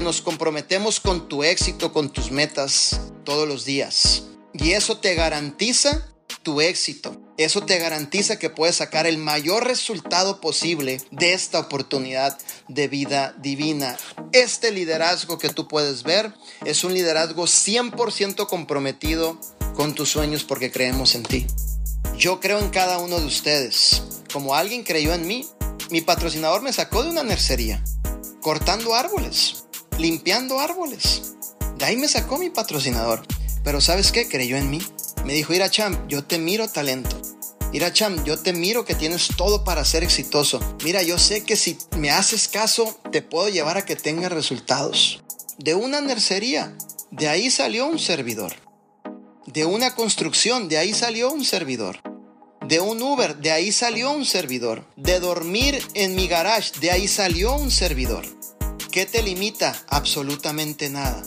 Nos comprometemos con tu éxito, con tus metas todos los días. Y eso te garantiza tu éxito. Eso te garantiza que puedes sacar el mayor resultado posible de esta oportunidad de vida divina. Este liderazgo que tú puedes ver es un liderazgo 100% comprometido con tus sueños porque creemos en ti. Yo creo en cada uno de ustedes. Como alguien creyó en mí, mi patrocinador me sacó de una nercería, cortando árboles, limpiando árboles. De ahí me sacó mi patrocinador. Pero ¿sabes qué? Creyó en mí. Me dijo, Iracham, yo te miro talento. Iracham, yo te miro que tienes todo para ser exitoso. Mira, yo sé que si me haces caso, te puedo llevar a que tengas resultados. De una nercería, de ahí salió un servidor. De una construcción, de ahí salió un servidor. De un Uber, de ahí salió un servidor. De dormir en mi garage, de ahí salió un servidor. ¿Qué te limita? Absolutamente nada.